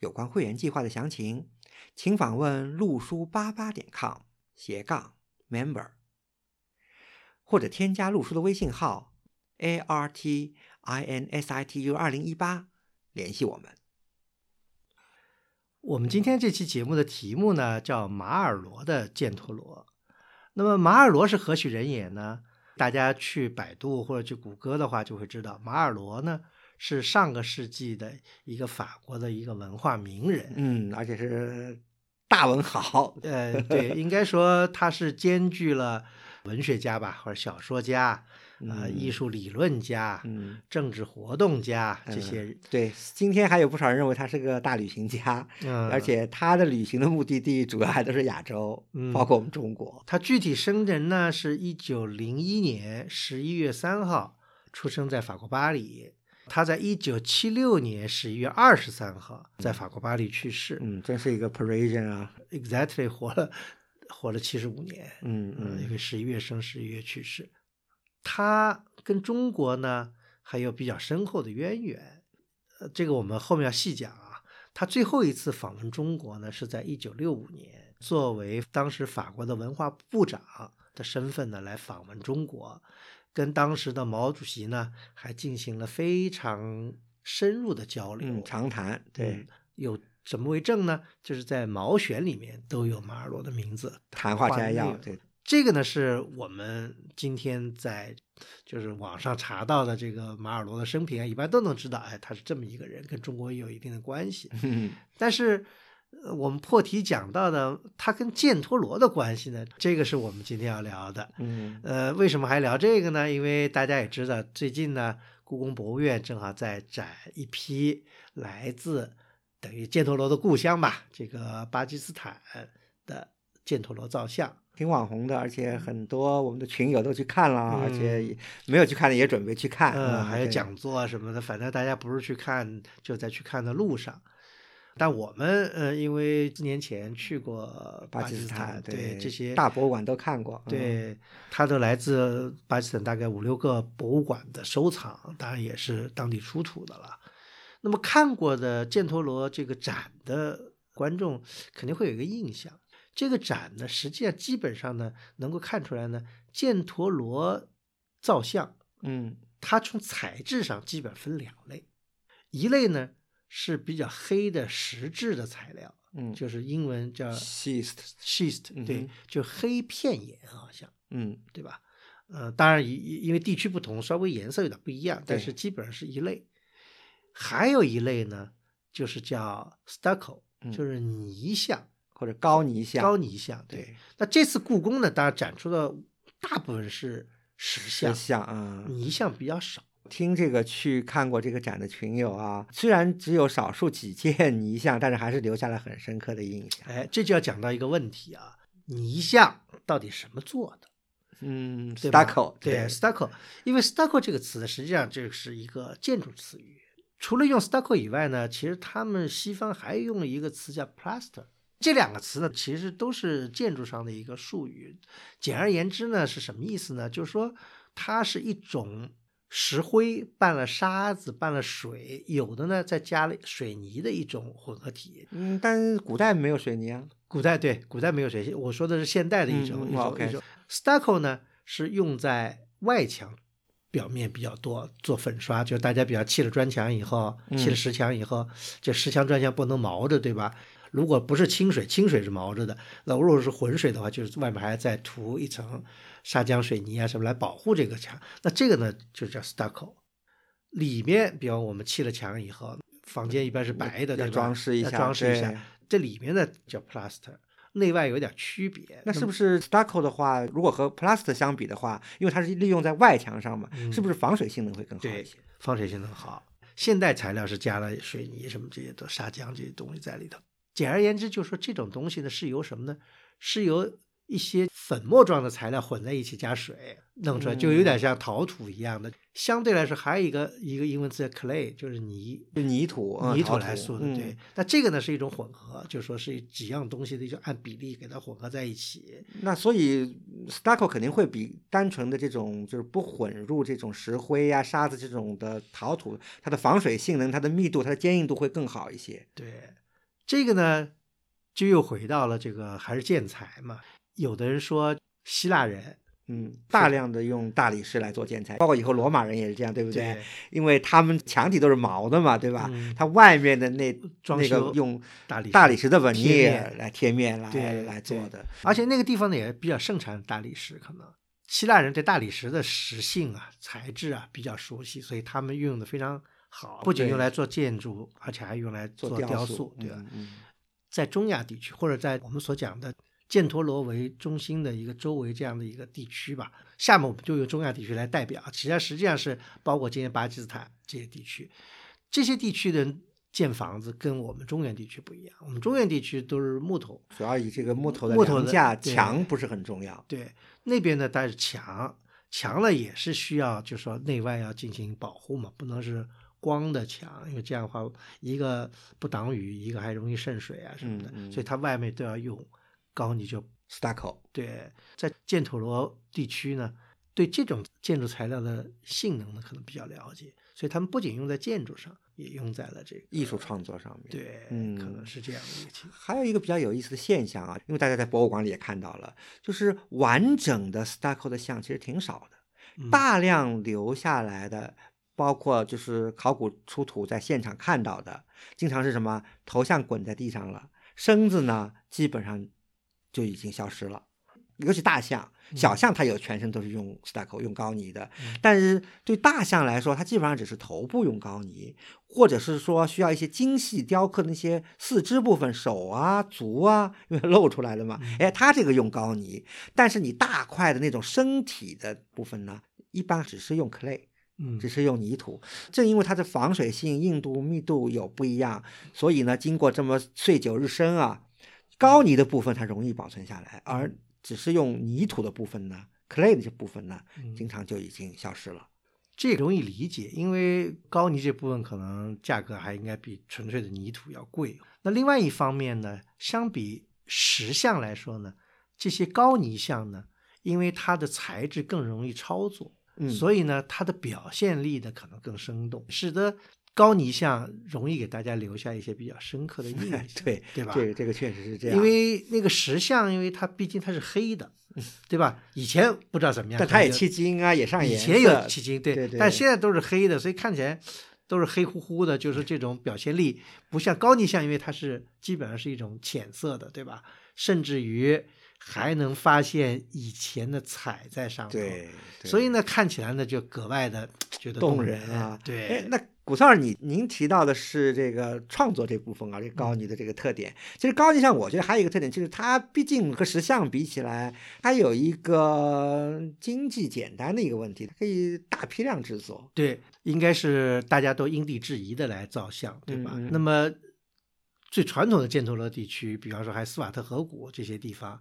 有关会员计划的详情，请访问陆书八八点 com 斜杠 member，或者添加陆书的微信号 a r t i n s i t u 二零一八联系我们。我们今天这期节目的题目呢，叫马尔罗的犍陀罗。那么马尔罗是何许人也呢？大家去百度或者去谷歌的话，就会知道马尔罗呢。是上个世纪的一个法国的一个文化名人，嗯，而且是大文豪，呃，对，应该说他是兼具了文学家吧，或者小说家，呃，艺术理论家，嗯，政治活动家这些。对，今天还有不少人认为他是个大旅行家，嗯，而且他的旅行的目的地主要还都是亚洲，包括我们中国。他具体生人呢，是一九零一年十一月三号出生在法国巴黎。他在一九七六年十一月二十三号在法国巴黎去世。嗯，真是一个 Parisian 啊，exactly 活了活了七十五年。嗯嗯，因为十一月生，十一月去世。他跟中国呢还有比较深厚的渊源。呃，这个我们后面要细讲啊。他最后一次访问中国呢，是在一九六五年，作为当时法国的文化部长的身份呢来访问中国。跟当时的毛主席呢，还进行了非常深入的交流，长谈。对，有什么为证呢？就是在《毛选》里面都有马尔罗的名字，谈话摘要。对，这个呢是我们今天在就是网上查到的这个马尔罗的生平啊，一般都能知道，哎，他是这么一个人，跟中国也有一定的关系。但是。我们破题讲到的，它跟犍陀罗的关系呢？这个是我们今天要聊的。嗯，呃，为什么还聊这个呢？因为大家也知道，最近呢，故宫博物院正好在展一批来自等于犍陀罗的故乡吧，这个巴基斯坦的犍陀罗造像，挺网红的，而且很多我们的群友都去看了，而且没有去看的也准备去看。嗯，还有讲座什么的，反正大家不是去看，就在去看的路上。但我们呃，因为四年前去过巴基斯坦，对这些大博物馆都看过，对，它都来自巴基斯坦大概五六个博物馆的收藏，当然也是当地出土的了。那么看过的犍陀罗这个展的观众肯定会有一个印象，这个展呢，实际上基本上呢，能够看出来呢，犍陀罗造像，嗯，它从材质上基本分两类，一类呢。是比较黑的石质的材料，嗯，就是英文叫 schist，schist，对，就黑片岩好像，嗯，对吧？呃，当然因因为地区不同，稍微颜色有点不一样，但是基本上是一类。还有一类呢，就是叫 stucco，就是泥像或者高泥像，高泥像。对，那这次故宫呢，当然展出的大部分是石像，像啊，泥像比较少。听这个去看过这个展的群友啊，虽然只有少数几件泥像，但是还是留下了很深刻的印象。哎，这就要讲到一个问题啊，泥像到底什么做的？嗯，stucco，对，stucco，因为 stucco 这个词实际上这是一个建筑词语。除了用 stucco 以外呢，其实他们西方还用了一个词叫 plaster。这两个词呢，其实都是建筑上的一个术语。简而言之呢，是什么意思呢？就是说它是一种。石灰拌了沙子，拌了水，有的呢再加了水泥的一种混合体。嗯，但是古代没有水泥啊。古代对，古代没有水泥。我说的是现代的一种一种一种。stucco 呢是用在外墙表面比较多，做粉刷，就大家比较砌了砖墙以后，砌了石墙以后，这石墙砖墙不能毛着，对吧？如果不是清水，清水是毛着的。那如果是浑水的话，就是外面还再涂一层。砂浆、水泥啊什么来保护这个墙？那这个呢就叫 stucco。里面，比方我们砌了墙以后，房间一般是白的，要装饰一下，装饰一下。这里面呢叫 plaster，内外有点区别。那是不是 stucco 的话，如果和 plaster 相比的话，因为它是利用在外墙上嘛，是不是防水性能会更好一些？防水性能好。现代材料是加了水泥什么这些的砂浆这些东西在里头。简而言之，就是说这种东西呢是由什么呢？是由一些粉末状的材料混在一起加水弄出来，就有点像陶土一样的。相对来说，还有一个一个英文字叫 clay，就是泥，就泥土，泥土来说的。对，那这个呢是一种混合，就是说是几样东西的就按比例给它混合在一起。那所以 stucco 肯定会比单纯的这种就是不混入这种石灰呀、沙子这种的陶土，它的防水性能、它的密度、它的坚硬度会更好一些。对，这个呢就又回到了这个还是建材嘛。有的人说希腊人。嗯，大量的用大理石来做建材，包括以后罗马人也是这样，对不对？因为他们墙体都是毛的嘛，对吧？它外面的那那个用大理大理石的纹理来贴面来来做的，而且那个地方呢也比较盛产大理石，可能希腊人对大理石的石性啊、材质啊比较熟悉，所以他们运用的非常好，不仅用来做建筑，而且还用来做雕塑，对吧？在中亚地区或者在我们所讲的。犍陀罗为中心的一个周围这样的一个地区吧，下面我们就用中亚地区来代表，实际上实际上是包括今天巴基斯坦这些地区，这些地区的建房子跟我们中原地区不一样，我们中原地区都是木头，主要以这个木头的木头架墙不是很重要，对，那边呢但是墙，墙呢也是需要就是说内外要进行保护嘛，不能是光的墙，因为这样的话一个不挡雨，一个还容易渗水啊什么的，所以它外面都要用。高泥就 stucco，对，在犍陀罗地区呢，对这种建筑材料的性能呢，可能比较了解，所以他们不仅用在建筑上，也用在了这个艺术创作上面。对，嗯，可能是这样的一个情况。还有一个比较有意思的现象啊，因为大家在博物馆里也看到了，就是完整的 stucco 的像其实挺少的，大量留下来的，包括就是考古出土在现场看到的，经常是什么头像滚在地上了，身子呢基本上。就已经消失了，尤其大象、小象，它有全身都是用 stucco 用高泥的，但是对大象来说，它基本上只是头部用高泥，或者是说需要一些精细雕刻的那些四肢部分，手啊、足啊，因为露出来了嘛，哎，它这个用高泥，但是你大块的那种身体的部分呢，一般只是用 clay，嗯，只是用泥土，正因为它的防水性、硬度、密度有不一样，所以呢，经过这么岁久日深啊。高泥的部分它容易保存下来，而只是用泥土的部分呢，clay 的这部分呢，经常就已经消失了。这容易理解，因为高泥这部分可能价格还应该比纯粹的泥土要贵。那另外一方面呢，相比石像来说呢，这些高泥像呢，因为它的材质更容易操作，所以呢，它的表现力呢可能更生动，使得。高泥像容易给大家留下一些比较深刻的印象，对对吧？这个这个确实是这样。因为那个石像，因为它毕竟它是黑的，对吧？以前不知道怎么样，但它也漆金啊，也上颜色。以前有漆金，对，但现在都是黑的，所以看起来都是黑乎乎的，就是这种表现力不像高泥像，因为它是基本上是一种浅色的，对吧？甚至于还能发现以前的彩在上头，对，所以呢，看起来呢就格外的觉得动人啊。对，那。古少，你您提到的是这个创作这部分啊，这高尼的这个特点。其实高尼像，我觉得还有一个特点，就是它毕竟和石像比起来，它有一个经济简单的一个问题，它可以大批量制作。对，应该是大家都因地制宜的来造像，对吧？那么最传统的犍陀罗地区，比方说还斯瓦特河谷这些地方，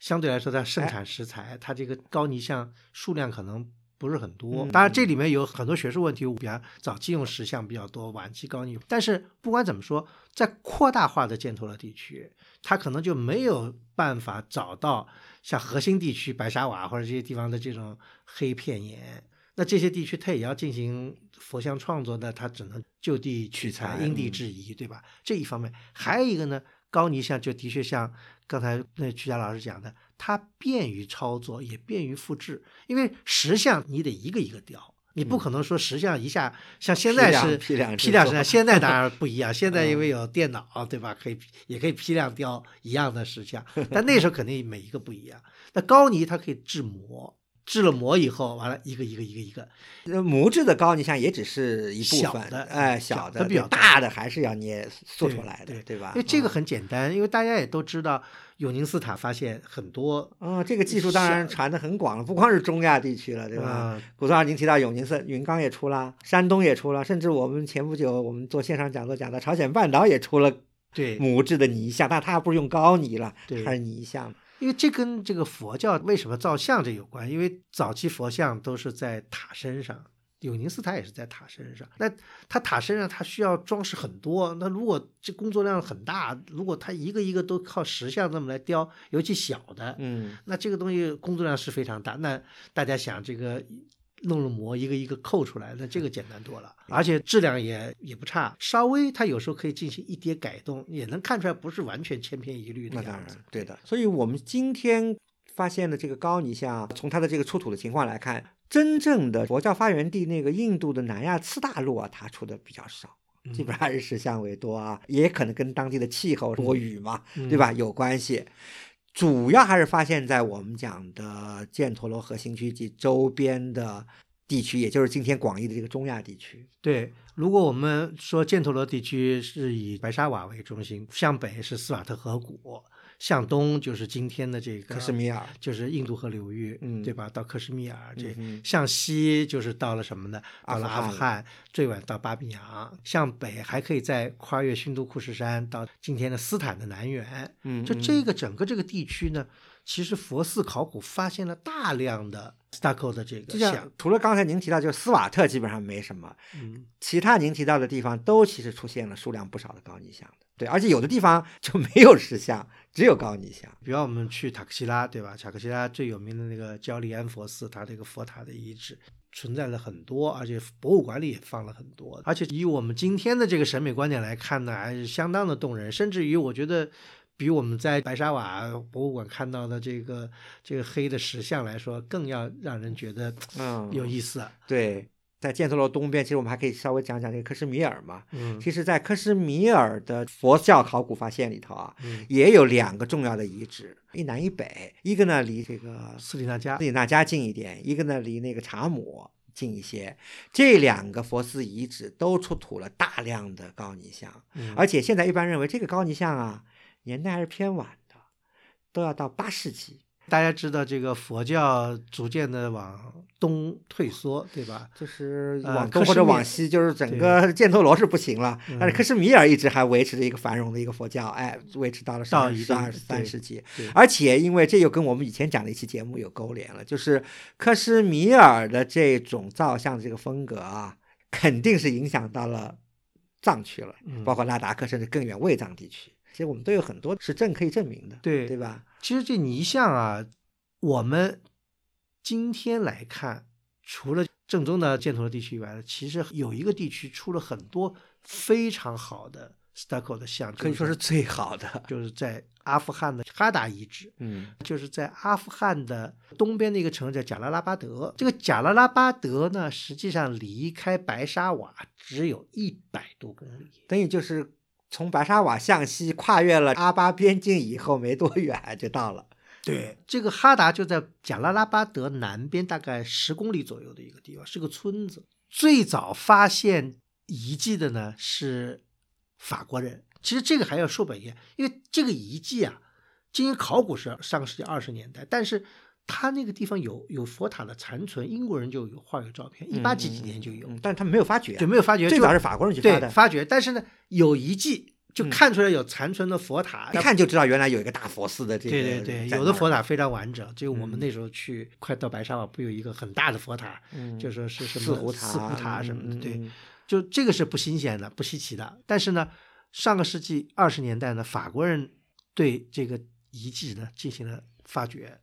相对来说它盛产石材，它这个高泥像数量可能。不是很多，当然这里面有很多学术问题，比方早期用石像比较多，晚期高泥。但是不管怎么说，在扩大化的犍陀罗地区，它可能就没有办法找到像核心地区白沙瓦或者这些地方的这种黑片岩。那这些地区它也要进行佛像创作，那它只能就地取材，因地制宜，对吧？这一方面，还有一个呢，高泥像就的确像刚才那曲佳老师讲的。它便于操作，也便于复制，因为石像你得一个一个雕，你不可能说石像一下像现在是批量批量石像，现在当然不一样，现在因为有电脑，对吧？可以也可以批量雕一样的石像，但那时候肯定每一个不一样。那高泥它可以制模。制了模以后，完了一个一个一个一个，那，模制的高泥像也只是一部分，哎，小的比较大的还是要捏塑出来的，对吧？因为这个很简单，因为大家也都知道，永宁寺塔发现很多啊，这个技术当然传的很广了，不光是中亚地区了，对吧？古松二您提到永宁寺，云冈也出了，山东也出了，甚至我们前不久我们做线上讲座讲到朝鲜半岛也出了。对模制的泥像，但它不是用高泥了，对它是泥像。因为这跟这个佛教为什么造像这有关，因为早期佛像都是在塔身上。永宁寺它也是在塔身上，那它塔身上它需要装饰很多，那如果这工作量很大，如果它一个一个都靠石像这么来雕，尤其小的，嗯，那这个东西工作量是非常大。那大家想这个弄了模一个一个扣出来，那这个简单多了，而且质量也也不差，稍微它有时候可以进行一叠改动，也能看出来不是完全千篇一律的那当然样子。对的。所以我们今天发现的这个高泥像，从它的这个出土的情况来看。真正的佛教发源地那个印度的南亚次大陆啊，它出的比较少，基本上还是石像为多啊，也可能跟当地的气候多雨嘛，对吧？有关系。主要还是发现在我们讲的犍陀罗核心区及周边的地区，也就是今天广义的这个中亚地区。对，如果我们说犍陀罗地区是以白沙瓦为中心，向北是斯瓦特河谷。向东就是今天的这个克什米尔，就是印度河流域，嗯，对吧？到克什米尔这，嗯、向西就是到了什么呢？到了阿富汗，最晚到巴比扬。向北还可以再跨越新都库什山，到今天的斯坦的南缘。嗯，就这个整个这个地区呢，其实佛寺考古发现了大量的 stucco 的这个像，除了刚才您提到，就是斯瓦特基本上没什么，嗯，其他您提到的地方都其实出现了数量不少的高泥像的。对，而且有的地方就没有石像，只有高尼像。比方我们去塔克西拉，对吧？塔克西拉最有名的那个焦利安佛寺，它这个佛塔的遗址存在了很多，而且博物馆里也放了很多。而且以我们今天的这个审美观点来看呢，还是相当的动人。甚至于我觉得，比我们在白沙瓦博物馆看到的这个这个黑的石像来说，更要让人觉得嗯有意思。对。在犍陀罗东边，其实我们还可以稍微讲讲这个克什米尔嘛。嗯，其实，在克什米尔的佛教考古发现里头啊，嗯、也有两个重要的遗址，一南一北。一个呢离这个斯里纳加斯里纳加近一点，一个呢离那个查姆近一些。这两个佛寺遗址都出土了大量的高尼像，嗯、而且现在一般认为这个高尼像啊，年代还是偏晚的，都要到八世纪。大家知道这个佛教逐渐的往东退缩，对吧？就是呃往东或者往西，就是整个犍陀罗是不行了，但是克什米尔一直还维持着一个繁荣的一个佛教，哎，维持到了到十二、十三世纪。而且因为这又跟我们以前讲的一期节目有勾连了，就是克什米尔的这种造像的这个风格啊，肯定是影响到了藏区了，嗯包括拉达克甚至更远卫藏地区。其实我们都有很多实证可以证明的，对对吧？其实这泥像啊，我们今天来看，除了正宗的犍陀罗地区以外，其实有一个地区出了很多非常好的 stucco 的像，可以说是最好的。就是在阿富汗的哈达遗址，嗯，就是在阿富汗的东边的一个城市叫贾拉拉巴德。这个贾拉拉巴德呢，实际上离开白沙瓦只有一百多公里，等于就是。从白沙瓦向西跨越了阿巴边境以后，没多远 就到了。对，这个哈达就在贾拉拉巴德南边，大概十公里左右的一个地方，是个村子。最早发现遗迹的呢是法国人。其实这个还要说本一下，因为这个遗迹啊，进行考古是上个世纪二十年代，但是他那个地方有有佛塔的残存，英国人就有画有照片，一八几几年就有，嗯、但是他们没有发掘，就没有发掘，最早是法国人去发的，发掘。但是呢，有遗迹。就看出来有残存的佛塔，一看就知道原来有一个大佛寺的这个。对对对，有的佛塔非常完整。就我们那时候去，快到白沙瓦，不有一个很大的佛塔，嗯、就说是什么四湖塔、四湖塔什么的。对，嗯、就这个是不新鲜的、不稀奇的。但是呢，上个世纪二十年代呢，法国人对这个遗迹呢进行了发掘。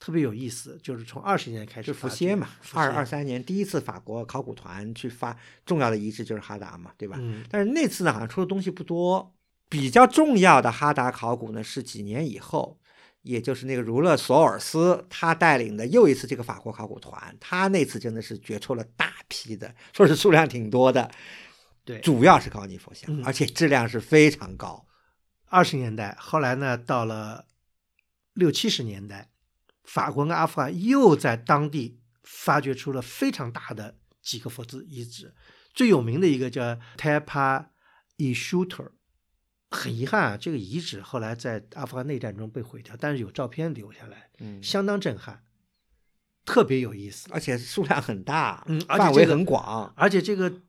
特别有意思，就是从二十年开始，就伏羲嘛，二二三年第一次法国考古团去发重要的遗址就是哈达嘛，对吧？嗯，但是那次呢，好像出的东西不多。比较重要的哈达考古呢，是几年以后，也就是那个儒勒·索尔斯他带领的又一次这个法国考古团，他那次真的是掘出了大批的，说是数量挺多的，对，主要是高尼佛像，嗯、而且质量是非常高。二十年代，后来呢，到了六七十年代。法国跟阿富汗又在当地发掘出了非常大的几个佛寺遗址，最有名的一个叫 Tepa i Shooter。很遗憾啊，这个遗址后来在阿富汗内战中被毁掉，但是有照片留下来，嗯，相当震撼，特别有意思，而且数量很大，嗯，范围很广，而且这个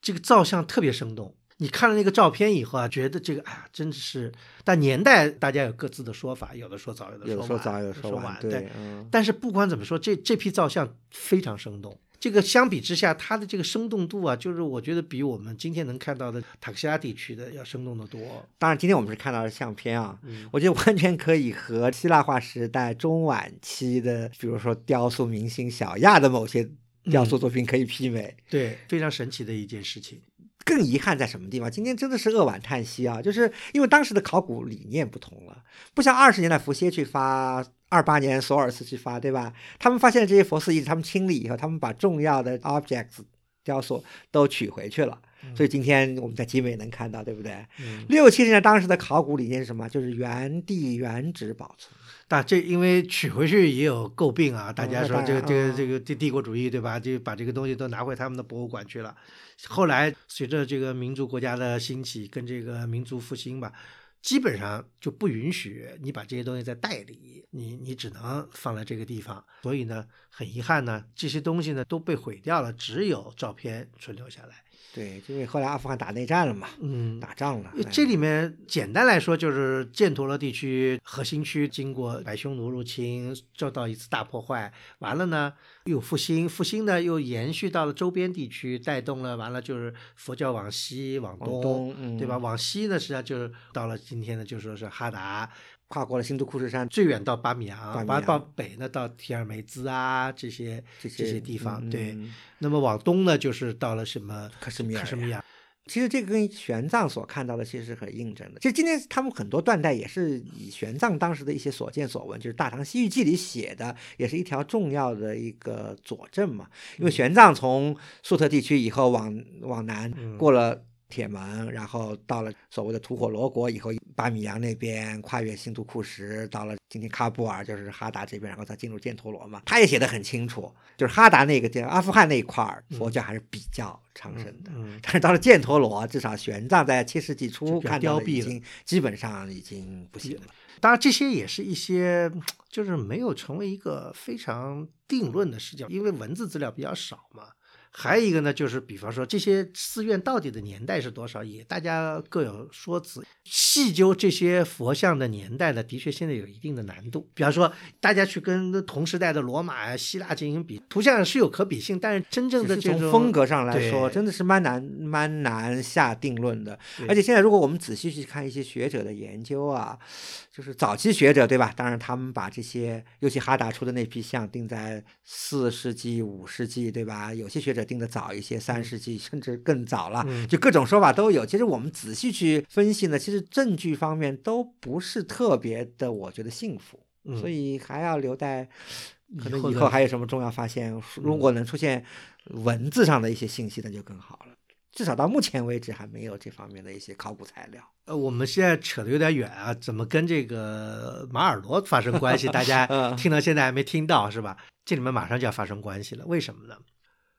这个造像特别生动。你看了那个照片以后啊，觉得这个哎呀，真的是，但年代大家有各自的说法，有的说早，有的说早，有的说晚，对。嗯。但是不管怎么说，这这批照相非常生动。这个相比之下，它的这个生动度啊，就是我觉得比我们今天能看到的塔克西拉地区的要生动的多。当然，今天我们是看到的相片啊，我觉得完全可以和希腊化时代中晚期的，比如说雕塑明星小亚的某些雕塑作品可以媲美。对，非常神奇的一件事情。更遗憾在什么地方？今天真的是扼腕叹息啊！就是因为当时的考古理念不同了，不像二十年代伏羲去发，二八年索尔斯去发，对吧？他们发现这些佛寺遗址，他们清理以后，他们把重要的 objects 雕塑都取回去了。所以今天我们在集美能看到，对不对？六七十年代当时的考古理念是什么？就是原地原址保存。但这因为取回去也有诟病啊，大家说这个这个这个帝帝国主义对吧？就把这个东西都拿回他们的博物馆去了。后来随着这个民族国家的兴起跟这个民族复兴吧，基本上就不允许你把这些东西再代理，你你只能放在这个地方。所以呢，很遗憾呢，这些东西呢都被毁掉了，只有照片存留下来。对，因为后来阿富汗打内战了嘛，嗯，打仗了。这里面简单来说，就是犍陀罗地区核心区经过白匈奴入侵，受到一次大破坏，完了呢又复兴，复兴呢又延续到了周边地区，带动了完了就是佛教往西往东，对吧？往西呢实际上就是到了今天呢就说是哈达。跨过了新都库什山，最远到巴米扬，巴到北呢到提尔梅兹啊这些这些地方。对，那么往东呢就是到了什么喀什米尔。克什米尔。其实这个跟玄奘所看到的其实是很印证的。其实今天他们很多断代也是以玄奘当时的一些所见所闻，就是《大唐西域记》里写的，也是一条重要的一个佐证嘛。因为玄奘从粟特地区以后往往南过了。铁门，然后到了所谓的吐火罗国以后，巴米扬那边跨越新都库什，到了今天喀布尔，就是哈达这边，然后再进入犍陀罗嘛。他也写的很清楚，就是哈达那个地阿富汗那一块儿，佛教还是比较昌盛的。但是到了犍陀罗，至少玄奘在七世纪初看到已经基本上已经不行了。当然，这些也是一些就是没有成为一个非常定论的视角，因为文字资料比较少嘛。还有一个呢，就是比方说这些寺院到底的年代是多少，也大家各有说辞。细究这些佛像的年代呢，的确现在有一定的难度。比方说，大家去跟同时代的罗马呀、希腊进行比，图像是有可比性，但是真正的这种风格上来说，真的是蛮难蛮难下定论的。而且现在，如果我们仔细去看一些学者的研究啊，就是早期学者对吧？当然，他们把这些尤其哈达出的那批像定在四世纪、五世纪对吧？有些学者。定的早一些，三世纪甚至更早了，就各种说法都有。其实我们仔细去分析呢，其实证据方面都不是特别的，我觉得幸福，所以还要留待可能以后还有什么重要发现。如果能出现文字上的一些信息，那就更好了。至少到目前为止还没有这方面的一些考古材料。呃，我们现在扯得有点远啊，怎么跟这个马尔罗发生关系？大家 听到现在还没听到是吧？这里面马上就要发生关系了，为什么呢？